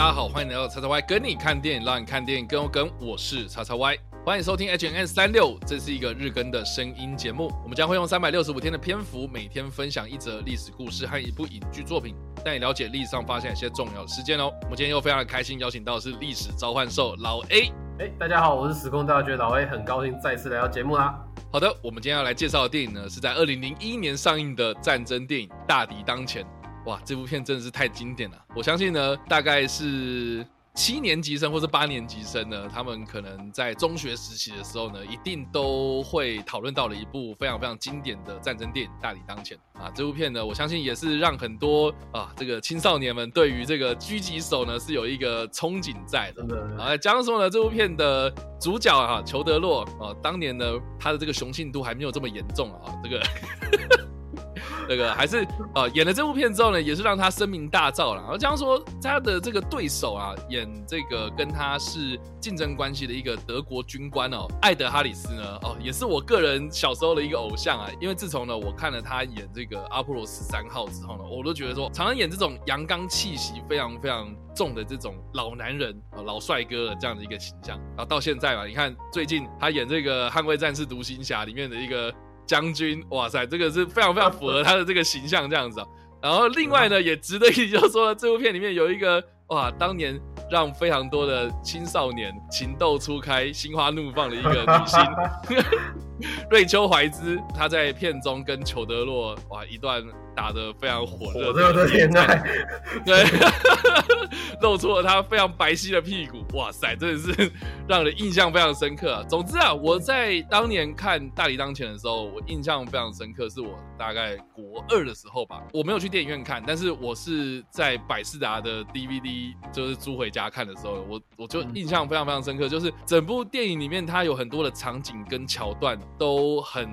大家好，欢迎来到叉叉 Y 跟你看电影，让你看电影更有梗。我是叉叉 Y，欢迎收听 H N N 三六，这是一个日更的声音节目。我们将会用三百六十五天的篇幅，每天分享一则历史故事和一部影剧作品，带你了解历史上发生一些重要的事件哦。我们今天又非常的开心，邀请到的是历史召唤兽老 A。哎，大家好，我是时空大学老 A，很高兴再次来到节目啦。好的，我们今天要来介绍的电影呢，是在二零零一年上映的战争电影《大敌当前》。哇，这部片真的是太经典了！我相信呢，大概是七年级生或者八年级生呢，他们可能在中学时期的时候呢，一定都会讨论到了一部非常非常经典的战争电影《大敌当前》啊。这部片呢，我相信也是让很多啊这个青少年们对于这个狙击手呢是有一个憧憬在的。啊，讲说呢，这部片的主角啊，裘德洛啊，当年呢他的这个雄性度还没有这么严重啊，这个。这个还是呃演了这部片之后呢，也是让他声名大噪了。然后这样说，他的这个对手啊，演这个跟他是竞争关系的一个德国军官哦，艾德哈里斯呢，哦，也是我个人小时候的一个偶像啊。因为自从呢我看了他演这个阿波罗十三号之后呢，我都觉得说，常常演这种阳刚气息非常非常重的这种老男人啊，老帅哥的这样的一个形象。然后到现在嘛，你看最近他演这个《捍卫战士独行侠》里面的一个。将军，哇塞，这个是非常非常符合他的这个形象这样子啊。然后另外呢，也值得一提，就是说这部片里面有一个哇，当年让非常多的青少年情窦初开、心花怒放的一个女星 瑞秋怀兹，她在片中跟裘德洛哇一段。打的非常火热的恋爱，对，露出了他非常白皙的屁股，哇塞，真的是 让人印象非常深刻。啊总之啊，我在当年看《大理当前》的时候，我印象非常深刻，是我大概国二的时候吧。我没有去电影院看，但是我是在百事达的 DVD 就是租回家看的时候，我我就印象非常非常深刻，就是整部电影里面它有很多的场景跟桥段都很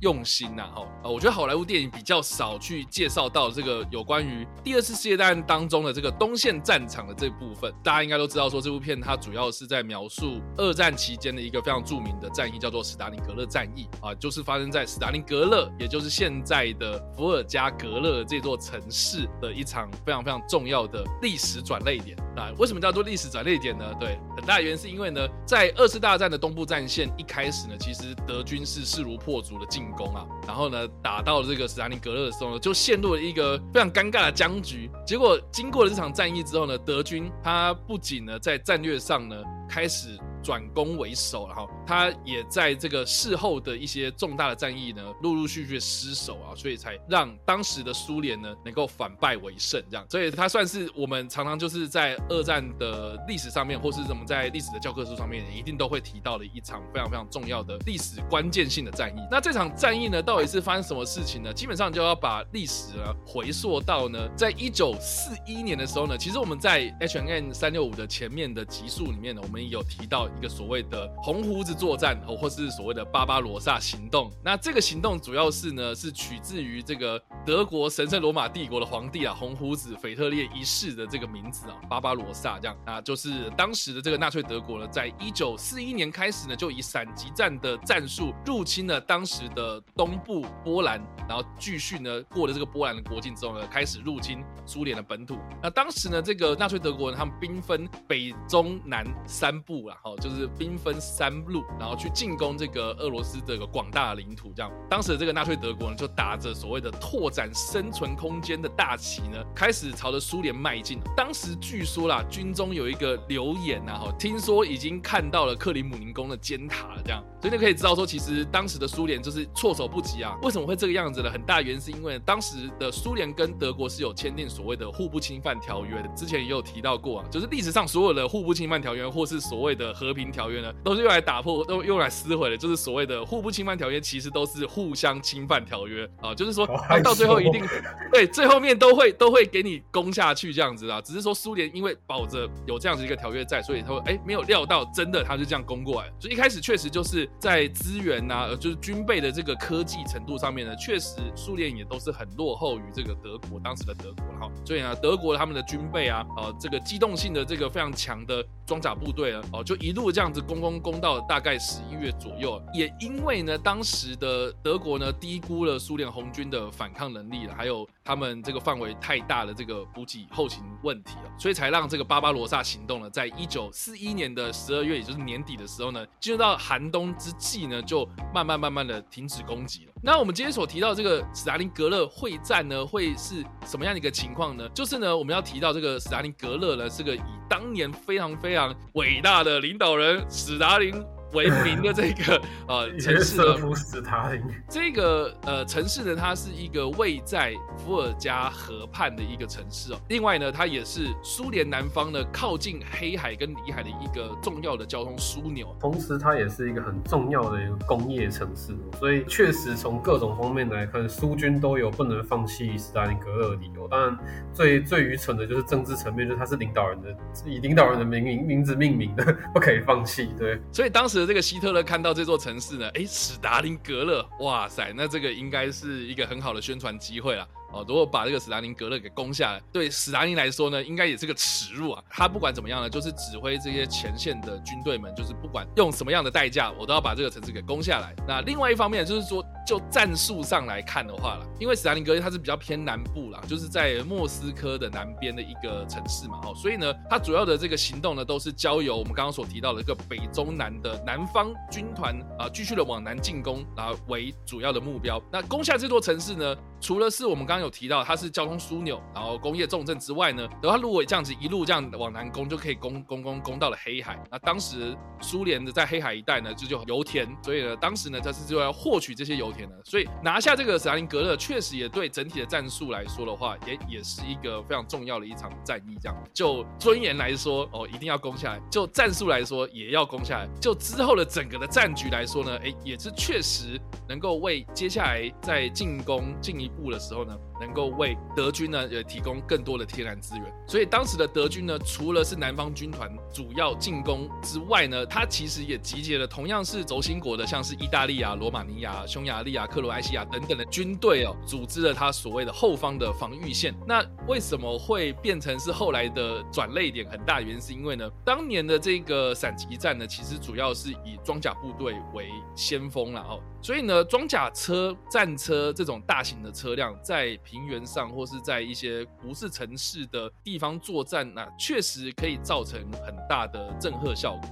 用心呐。哈，我觉得好莱坞电影比较少去。介绍到这个有关于第二次世界大战当中的这个东线战场的这部分，大家应该都知道，说这部片它主要是在描述二战期间的一个非常著名的战役，叫做史达林格勒战役啊，就是发生在史达林格勒，也就是现在的伏尔加格勒这座城市的一场非常非常重要的历史转泪点啊。为什么叫做历史转泪点呢？对，很大原因是因为呢，在二次大战的东部战线一开始呢，其实德军是势如破竹的进攻啊，然后呢，打到这个史达林格勒的时候呢，就陷入了一个非常尴尬的僵局。结果经过了这场战役之后呢，德德军他不仅呢在战略上呢开始。转攻为守，然后他也在这个事后的一些重大的战役呢，陆陆续续失守啊，所以才让当时的苏联呢能够反败为胜，这样，所以他算是我们常常就是在二战的历史上面，或是怎么在历史的教科书上面，一定都会提到的一场非常非常重要的历史关键性的战役。那这场战役呢，到底是发生什么事情呢？基本上就要把历史呢回溯到呢，在一九四一年的时候呢，其实我们在 H N N 三六五的前面的集数里面呢，我们有提到。一个所谓的红胡子作战，哦，或是所谓的巴巴罗萨行动。那这个行动主要是呢，是取自于这个德国神圣罗马帝国的皇帝啊，红胡子腓特烈一世的这个名字啊，巴巴罗萨这样啊，就是当时的这个纳粹德国呢，在一九四一年开始呢，就以闪击战的战术入侵了当时的东部波兰，然后继续呢过了这个波兰的国境之后呢，开始入侵苏联的本土。那当时呢，这个纳粹德国呢，他们兵分北中南三部然后。就是兵分三路，然后去进攻这个俄罗斯这个广大的领土。这样，当时的这个纳粹德国呢，就打着所谓的拓展生存空间的大旗呢，开始朝着苏联迈进。当时据说啦，军中有一个留言呐，哈，听说已经看到了克里姆林宫的尖塔了。这样，所以就可以知道说，其实当时的苏联就是措手不及啊。为什么会这个样子呢？很大原因是因为当时的苏联跟德国是有签订所谓的互不侵犯条约的。之前也有提到过啊，就是历史上所有的互不侵犯条约，或是所谓的和平条约呢，都是用来打破，都用来撕毁的，就是所谓的互不侵犯条约，其实都是互相侵犯条约啊，就是说到最后一定对最后面都会都会给你攻下去这样子啊，只是说苏联因为保着有这样子一个条约在，所以他会哎没有料到真的他就这样攻过来，所以一开始确实就是在资源呐，就是军备的这个科技程度上面呢，确实苏联也都是很落后于这个德国当时的德国哈，所以呢德国他们的军备啊，呃这个机动性的这个非常强的装甲部队啊，哦就一路这样子。攻攻攻到大概十一月左右，也因为呢，当时的德国呢低估了苏联红军的反抗能力了，还有他们这个范围太大的这个补给后勤问题了，所以才让这个巴巴罗萨行动呢，在一九四一年的十二月，也就是年底的时候呢，进入到寒冬之际呢，就慢慢慢慢的停止攻击了。那我们今天所提到这个斯达林格勒会战呢，会是什么样的一个情况呢？就是呢，我们要提到这个斯达林格勒呢，是个以当年非常非常伟大的领导人史达林。为名的这个 呃城市呢，斯塔林这个呃城市呢，它是一个位在伏尔加河畔的一个城市哦。另外呢，它也是苏联南方呢靠近黑海跟里海的一个重要的交通枢纽。同时，它也是一个很重要的一个工业城市。所以，确实从各种方面来看，苏军都有不能放弃斯大林格勒的理由。当然，最最愚蠢的就是政治层面，就是他是领导人的以领导人的名名名字命名的，不可以放弃。对，所以当时。这个希特勒看到这座城市呢，哎，史达林格勒，哇塞，那这个应该是一个很好的宣传机会了。哦，如果把这个史达林格勒给攻下来，对史达林来说呢，应该也是个耻辱啊。他不管怎么样呢，就是指挥这些前线的军队们，就是不管用什么样的代价，我都要把这个城市给攻下来。那另外一方面就是说，就战术上来看的话了，因为史达林格勒它是比较偏南部啦，就是在莫斯科的南边的一个城市嘛，哦，所以呢，它主要的这个行动呢，都是交由我们刚刚所提到的一个北中南的南方军团啊，继续的往南进攻，然后为主要的目标。那攻下这座城市呢，除了是我们刚刚有提到它是交通枢纽，然后工业重镇之外呢，然后如果这样子一路这样往南攻，就可以攻攻攻攻到了黑海。那当时苏联的在黑海一带呢，就就油田，所以呢，当时呢，它是就要获取这些油田的，所以拿下这个斯大林格勒，确实也对整体的战术来说的话，也也是一个非常重要的一场战役。这样就尊严来说，哦，一定要攻下来；就战术来说，也要攻下来；就之后的整个的战局来说呢，哎，也是确实能够为接下来在进攻进一步步的时候呢。能够为德军呢也提供更多的天然资源，所以当时的德军呢，除了是南方军团主要进攻之外呢，它其实也集结了同样是轴心国的，像是意大利啊、罗马尼亚、匈牙利啊、克罗埃西亚等等的军队哦，组织了它所谓的后方的防御线。那为什么会变成是后来的转泪点？很大原因是因为呢，当年的这个闪击战呢，其实主要是以装甲部队为先锋了哦，所以呢，装甲车、战车这种大型的车辆在平原上或是在一些不是城市的地方作战，那确实可以造成很大的震慑效果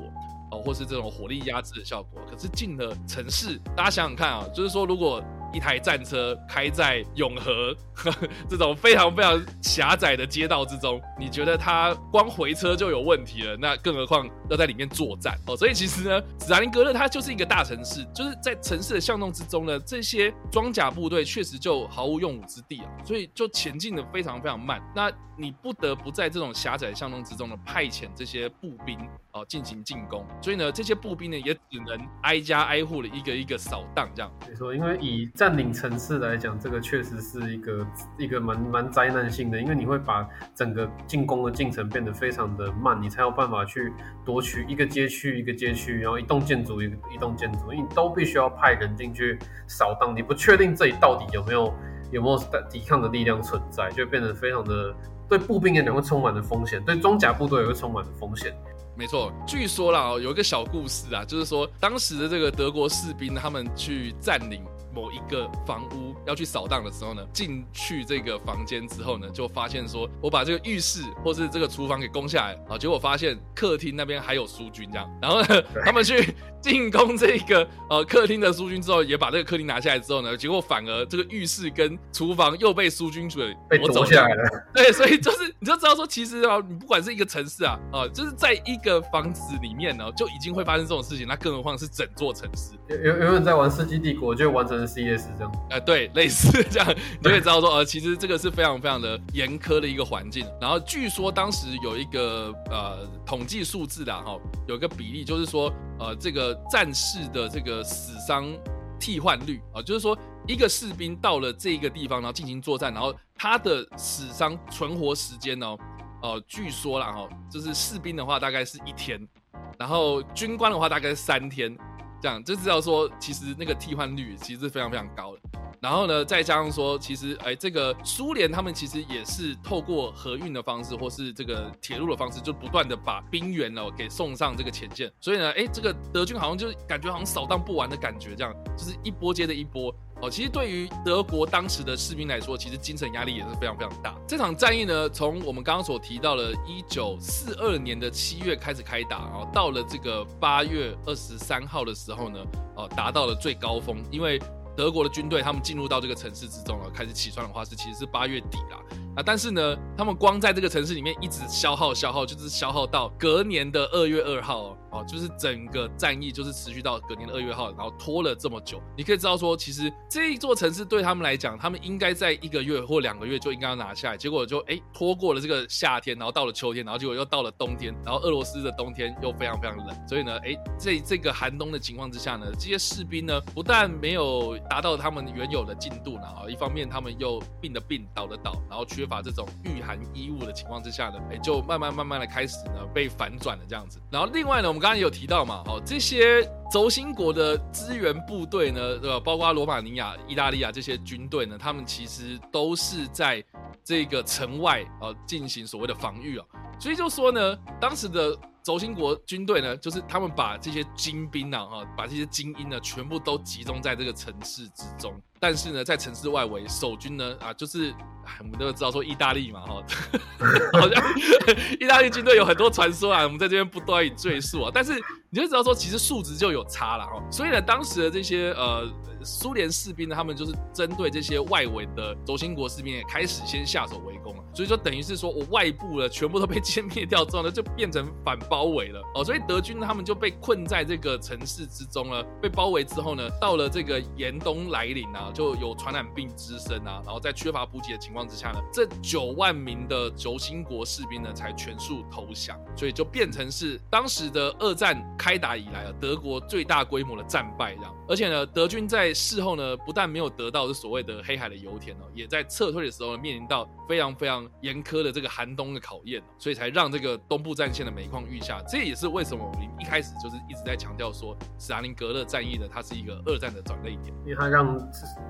哦，或是这种火力压制的效果。可是进了城市，大家想想看啊，就是说如果。一台战车开在永和 这种非常非常狭窄的街道之中，你觉得它光回车就有问题了？那更何况要在里面作战哦。所以其实呢，斯大林格勒它就是一个大城市，就是在城市的巷弄之中呢，这些装甲部队确实就毫无用武之地啊，所以就前进的非常非常慢。那你不得不在这种狭窄巷弄之中呢，派遣这些步兵哦进行进攻。所以呢，这些步兵呢也只能挨家挨户的一个一个扫荡这样。没错，因为以占领城市来讲，这个确实是一个一个蛮蛮灾难性的，因为你会把整个进攻的进程变得非常的慢，你才有办法去夺取一个街区一个街区，然后一栋建筑一一栋建筑，你都必须要派人进去扫荡，你不确定这里到底有没有有没有抵抗的力量存在，就变得非常的对步兵来讲会充满了风险，对装甲部队也会充满了风险。没错，据说啦，有一个小故事啊，就是说当时的这个德国士兵他们去占领。某一个房屋要去扫荡的时候呢，进去这个房间之后呢，就发现说，我把这个浴室或是这个厨房给攻下来啊，结果发现客厅那边还有苏军这样，然后呢，他们去进攻这个呃客厅的苏军之后，也把这个客厅拿下来之后呢，结果反而这个浴室跟厨房又被苏军给被夺下来了。对，所以就是你就知道说，其实啊，你不管是一个城市啊，啊，就是在一个房子里面呢，就已经会发生这种事情，那更何况是整座城市。有有有人在玩《世纪帝国》，就完成。C.S. 这样，呃，对，类似这样，你就可以知道说，呃，其实这个是非常非常的严苛的一个环境。然后据说当时有一个呃统计数字的哈，有一个比例，就是说，呃，这个战士的这个死伤替换率啊，就是说一个士兵到了这一个地方，然后进行作战，然后他的死伤存活时间呢，呃，据说了哈，就是士兵的话大概是一天，然后军官的话大概是三天。这样就知道说，其实那个替换率其实是非常非常高的。然后呢，再加上说，其实哎，这个苏联他们其实也是透过河运的方式，或是这个铁路的方式，就不断的把兵员哦给送上这个前线。所以呢，哎，这个德军好像就感觉好像扫荡不完的感觉，这样就是一波接着一波。哦，其实对于德国当时的士兵来说，其实精神压力也是非常非常大。这场战役呢，从我们刚刚所提到的1942年的七月开始开打，然后到了这个八月二十三号的时候呢，哦，达到了最高峰，因为。德国的军队他们进入到这个城市之中了，开始起算的话是其实是八月底啦。啊，但是呢，他们光在这个城市里面一直消耗消耗，就是消耗到隔年的二月二号哦，哦就是整个战役就是持续到隔年的二月号，然后拖了这么久。你可以知道说，其实这一座城市对他们来讲，他们应该在一个月或两个月就应该要拿下来，结果就哎拖过了这个夏天，然后到了秋天，然后结果又到了冬天，然后俄罗斯的冬天又非常非常冷，所以呢，哎，在这个寒冬的情况之下呢，这些士兵呢不但没有达到他们原有的进度呢，啊，一方面他们又病的病倒的倒，然后缺乏这种御寒衣物的情况之下呢，哎，就慢慢慢慢的开始呢被反转了这样子。然后另外呢，我们刚刚也有提到嘛，哦，这些轴心国的支援部队呢，对吧？包括罗马尼亚、意大利啊这些军队呢，他们其实都是在这个城外啊进行所谓的防御啊，所以就说呢，当时的。轴心国军队呢，就是他们把这些精兵啊，哈，把这些精英呢，全部都集中在这个城市之中。但是呢，在城市外围守军呢，啊，就是我们都知道说意大利嘛，哈，好像 意大利军队有很多传说啊，我们在这边不断以赘述啊。但是你就知道说，其实数值就有差了哈。所以呢，当时的这些呃。苏联士兵呢，他们就是针对这些外围的轴心国士兵，也开始先下手围攻了。所以说，等于是说我外部的全部都被歼灭掉之后呢，就变成反包围了哦。所以德军他们就被困在这个城市之中了。被包围之后呢，到了这个严冬来临啊，就有传染病滋生啊，然后在缺乏补给的情况之下呢，这九万名的轴心国士兵呢才全数投降。所以就变成是当时的二战开打以来啊，德国最大规模的战败这样。而且呢，德军在事后呢，不但没有得到这所谓的黑海的油田哦，也在撤退的时候呢面临到非常非常严苛的这个寒冬的考验，所以才让这个东部战线的每况愈下。这也是为什么我们一开始就是一直在强调说，斯大林格勒战役呢，它是一个二战的转折点，因为它让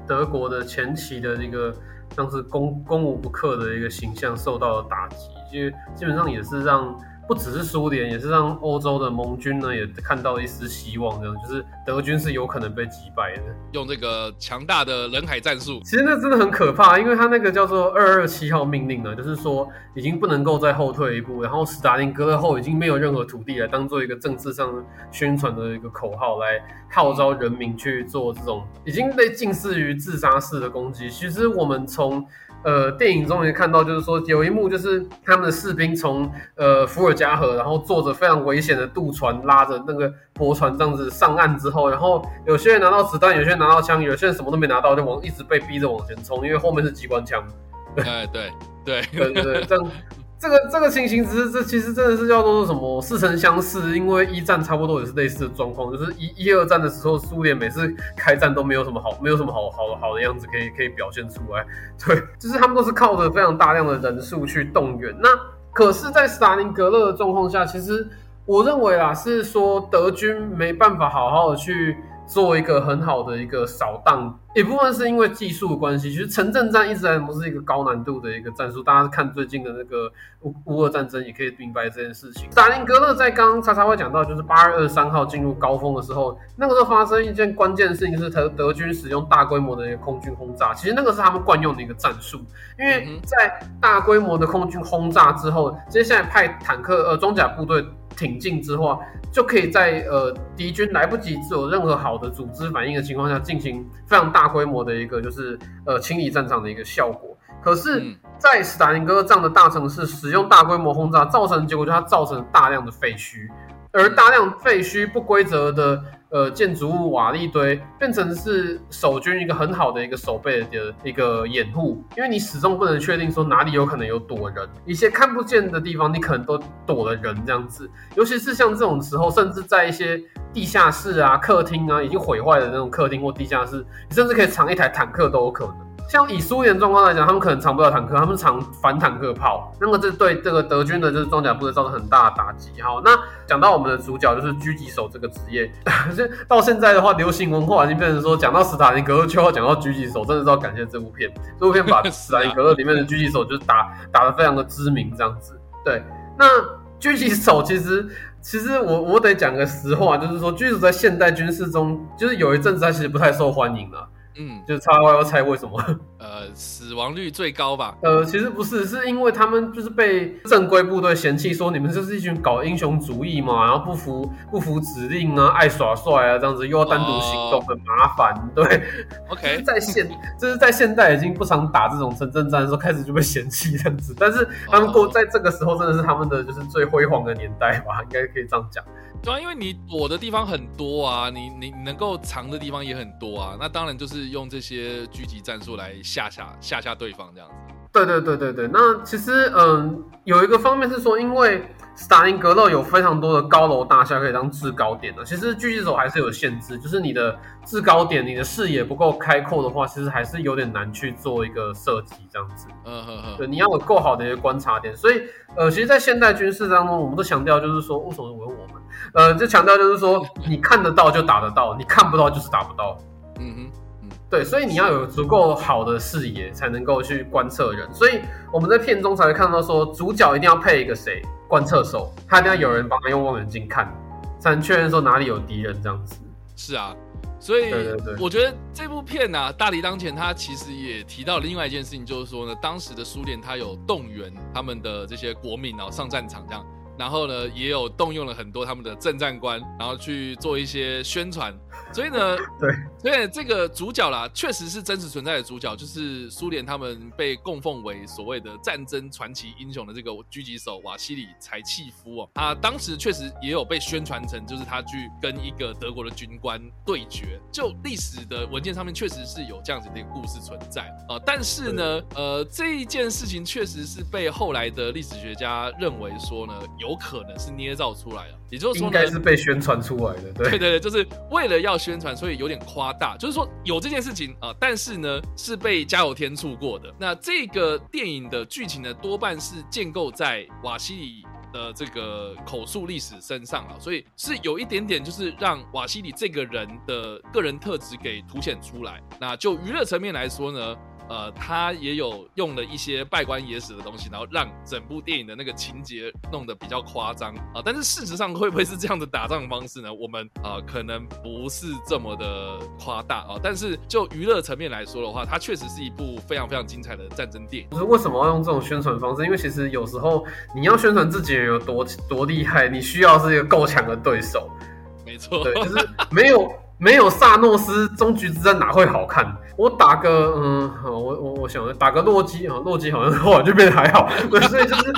德国的前期的这个像是攻攻无不克的一个形象受到了打击，就基本上也是让。不只是苏联，也是让欧洲的盟军呢也看到一丝希望，这样就是德军是有可能被击败的。用这个强大的人海战术，其实那真的很可怕，因为他那个叫做二二七号命令呢，就是说已经不能够再后退一步，然后斯大林格勒后已经没有任何土地来当做一个政治上宣传的一个口号来号召人民去做这种已经被近似于自杀式的攻击。其实我们从呃，电影中也看到，就是说有一幕，就是他们的士兵从呃伏尔加河，然后坐着非常危险的渡船，拉着那个驳船这样子上岸之后，然后有些人拿到子弹，有些人拿到枪，有些人什么都没拿到，就往一直被逼着往前冲，因为后面是机关枪。哎，对对对对对，这样。这个这个情形只是这其实真的是叫做什么似曾相识，因为一战差不多也是类似的状况，就是一一二战的时候，苏联每次开战都没有什么好，没有什么好好好的样子可以可以表现出来。对，就是他们都是靠着非常大量的人数去动员。那可是，在斯大林格勒的状况下，其实我认为啊，是说德军没办法好好的去。做一个很好的一个扫荡，一部分是因为技术的关系。其实城镇战一直来都是一个高难度的一个战术，大家看最近的那个乌乌俄战争也可以明白这件事情。斯林格勒在刚刚叉叉会讲到，就是八月二十三号进入高峰的时候，那个时候发生一件关键的事情，是德德军使用大规模的一个空军轰炸。其实那个是他们惯用的一个战术，因为在大规模的空军轰炸之后，接下来派坦克呃装甲部队。挺进之后，就可以在呃敌军来不及有任何好的组织反应的情况下，进行非常大规模的一个就是呃清理战场的一个效果。可是，在斯大林格勒这样的大城市使用大规模轰炸，造成的结果就是它造成大量的废墟，而大量废墟不规则的。呃，建筑物瓦砾堆变成是守军一个很好的一个守备的一个掩护，因为你始终不能确定说哪里有可能有躲人，一些看不见的地方你可能都躲了人这样子，尤其是像这种时候，甚至在一些地下室啊、客厅啊已经毁坏的那种客厅或地下室，你甚至可以藏一台坦克都有可能。像以苏联状况来讲，他们可能藏不了坦克，他们藏反坦克炮，那么这对这个德军的就是装甲部队造成很大的打击。好，那讲到我们的主角就是狙击手这个职业，到现在的话，流行文化已经变成说，讲到斯塔林格勒就要讲到狙击手，真的是要感谢这部片。这部片把 斯塔林格勒里面的狙击手就是打打的非常的知名这样子。对，那狙击手其实其实我我得讲个实话，就是说狙击手在现代军事中，就是有一阵子他其实不太受欢迎了。嗯，就是叉 Y 要猜为什么？呃，死亡率最高吧？呃，其实不是，是因为他们就是被正规部队嫌弃，说你们就是一群搞英雄主义嘛，然后不服不服指令啊，爱耍帅啊，这样子又要单独行动，很麻烦。对，OK，在现就是在现代已经不常打这种城镇战的时候，开始就被嫌弃这样子。但是他们过在这个时候，真的是他们的就是最辉煌的年代吧，应该可以这样讲。对啊，因为你躲的地方很多啊，你你能够藏的地方也很多啊，那当然就是用这些狙击战术来吓吓吓吓对方这样子。对对对对对，那其实嗯，有一个方面是说，因为。斯大林格勒有非常多的高楼大厦可以当制高点的，其实狙击手还是有限制，就是你的制高点，你的视野不够开阔的话，其实还是有点难去做一个射击这样子。嗯嗯嗯，对，你要有够好的一个观察点。所以，呃，其实，在现代军事当中，我们都强调就是说，为什么问我们？呃，就强调就是说，你看得到就打得到，你看不到就是打不到。嗯哼。对，所以你要有足够好的视野，才能够去观测人。所以我们在片中才会看到说，主角一定要配一个谁，观测手，他一定要有人帮他用望远镜看，才能确认说哪里有敌人这样子。是啊，所以我觉得这部片呢，大敌当前，他其实也提到另外一件事情，就是说呢，当时的苏联他有动员他们的这些国民啊上战场这样。然后呢，也有动用了很多他们的政战官，然后去做一些宣传。所以呢，对，所以这个主角啦，确实是真实存在的主角，就是苏联他们被供奉为所谓的战争传奇英雄的这个狙击手瓦西里柴契夫哦。他当时确实也有被宣传成，就是他去跟一个德国的军官对决。就历史的文件上面，确实是有这样子的一个故事存在啊。但是呢，呃，这一件事情确实是被后来的历史学家认为说呢。有可能是捏造出来的，也就是说，应该是被宣传出来的。对对对，就是为了要宣传，所以有点夸大。就是说有这件事情啊，但是呢是被加有添醋过的。那这个电影的剧情呢，多半是建构在瓦西里的这个口述历史身上啊，所以是有一点点就是让瓦西里这个人的个人特质给凸显出来。那就娱乐层面来说呢？呃，他也有用了一些拜官野史的东西，然后让整部电影的那个情节弄得比较夸张啊。但是事实上会不会是这样的打仗方式呢？我们啊可能不是这么的夸大啊。但是就娱乐层面来说的话，它确实是一部非常非常精彩的战争电影。就是为什么要用这种宣传方式？因为其实有时候你要宣传自己有多多厉害，你需要是一个够强的对手。没错，对，就是没有。没有萨诺斯，终局之战哪会好看？我打个嗯，我我我想打个洛基啊，洛基好像后来就变得还好，对，所以就是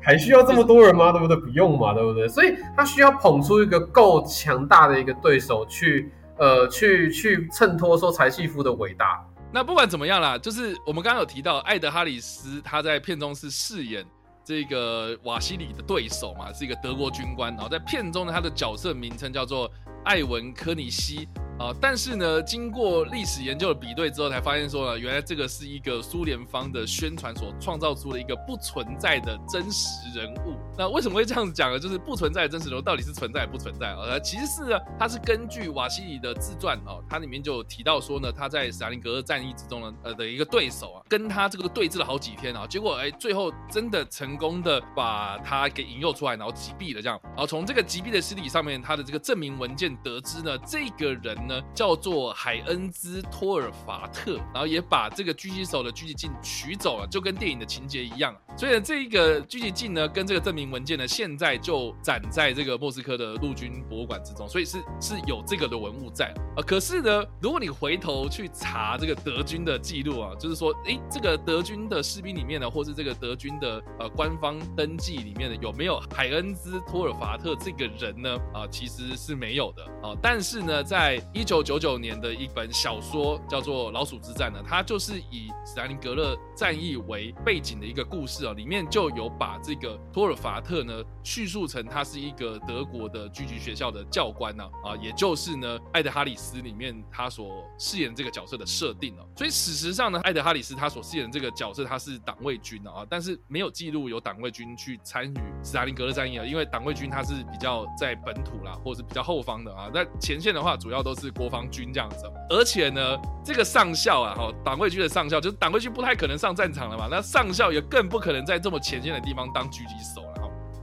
还需要这么多人吗？对不对？不用嘛，对不对？所以他需要捧出一个够强大的一个对手去呃去去衬托说柴契夫的伟大。那不管怎么样啦，就是我们刚刚有提到艾德哈里斯，他在片中是饰演。这个瓦西里的对手嘛，是一个德国军官，然后在片中呢，他的角色名称叫做艾文科尼西。啊，但是呢，经过历史研究的比对之后，才发现说呢，原来这个是一个苏联方的宣传所创造出的一个不存在的真实人物。那为什么会这样子讲呢？就是不存在的真实人物到底是存在不存在啊？其实是呢，他是根据瓦西里的自传哦，它里面就有提到说呢，他在斯大林格勒战役之中呢，呃的一个对手啊，跟他这个对峙了好几天啊，结果哎，最后真的成功的把他给引诱出来，然后击毙了这样。然后从这个击毙的尸体上面，他的这个证明文件得知呢，这个人。呢，叫做海恩兹托尔法特，然后也把这个狙击手的狙击镜取走了，就跟电影的情节一样。所以呢，这一个狙击镜呢，跟这个证明文件呢，现在就展在这个莫斯科的陆军博物馆之中，所以是是有这个的文物在啊。可是呢，如果你回头去查这个德军的记录啊，就是说，诶，这个德军的士兵里面呢，或是这个德军的呃官方登记里面呢，有没有海恩兹托尔法特这个人呢？啊，其实是没有的啊。但是呢，在一九九九年的一本小说叫做《老鼠之战》呢，它就是以斯大林格勒战役为背景的一个故事啊，里面就有把这个托尔法特呢叙述成他是一个德国的狙击学校的教官呢，啊，也就是呢艾德哈里斯里面他所饰演这个角色的设定哦。所以事实上呢，艾德哈里斯他所饰演这个角色他是党卫军啊，但是没有记录有党卫军去参与斯大林格勒战役啊，因为党卫军他是比较在本土啦，或者是比较后方的啊，那前线的话主要都是是国防军这样子，而且呢，这个上校啊，哈，党卫军的上校，就是党卫军不太可能上战场了嘛，那上校也更不可能在这么前线的地方当狙击手了，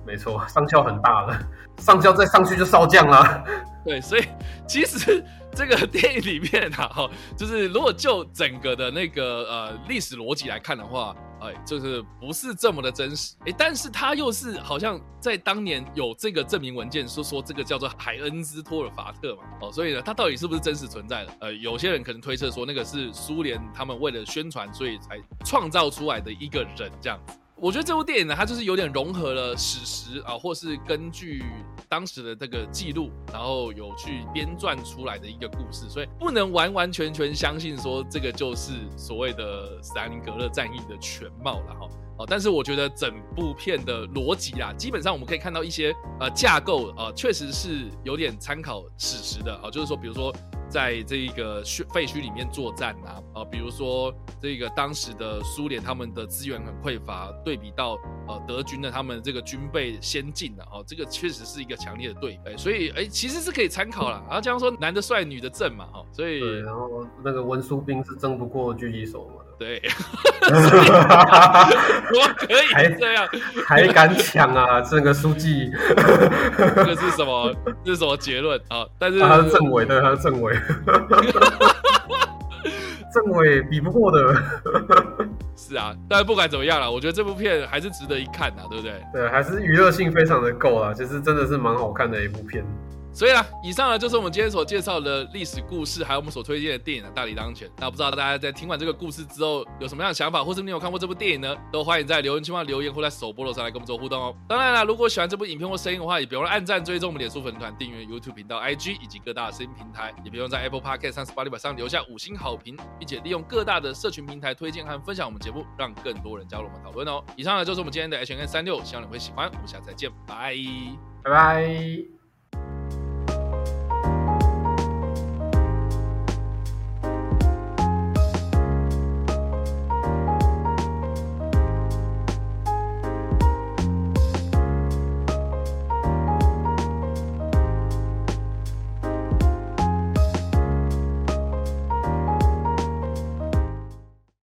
没错，上校很大了，上校再上去就少将了。对，所以其实这个电影里面啊，哈，就是如果就整个的那个呃历史逻辑来看的话，哎，就是不是这么的真实，哎，但是他又是好像在当年有这个证明文件，说说这个叫做海恩斯托尔法特嘛，哦，所以呢，他到底是不是真实存在的？呃，有些人可能推测说那个是苏联他们为了宣传，所以才创造出来的一个人这样。我觉得这部电影呢，它就是有点融合了史实啊，或是根据当时的这个记录，然后有去编撰出来的一个故事，所以不能完完全全相信说这个就是所谓的斯大林格勒战役的全貌了哈。但是我觉得整部片的逻辑啊，基本上我们可以看到一些呃架构啊，确实是有点参考史实的啊，就是说，比如说。在这一个废墟里面作战啊，啊，比如说这个当时的苏联他们的资源很匮乏，对比到呃德军的他们这个军备先进的哦，这个确实是一个强烈的对比，所以哎其实是可以参考了。然后这样说男的帅，女的正嘛，哈，所以对然后那个文书兵是争不过狙击手嘛。对，我可以这样，还敢抢啊？这个书记，这个是什么？这是什么结论啊？但是他是政委，对，他是政委，政委比不过的。是啊，但是不管怎么样了，我觉得这部片还是值得一看的，对不对？对，还是娱乐性非常的够啊，其实真的是蛮好看的一部片。所以啦，以上呢就是我们今天所介绍的历史故事，还有我们所推荐的电影《大理当前》。那不知道大家在听完这个故事之后有什么样的想法，或是你有看过这部电影呢？都欢迎在留言区留言，或在首播楼上来跟我们做互动哦。当然了，如果喜欢这部影片或声音的话，也别忘了按赞、追踪我们脸书粉团、订阅 YouTube 频道、IG 以及各大声音平台，也别忘在 Apple Podcast 三十八里板上留下五星好评，并且利用各大的社群平台推荐和分享我们节目，让更多人加入我们讨论哦。以上呢就是我们今天的 H N 三六，希望你会喜欢。我们下次再见，拜拜拜。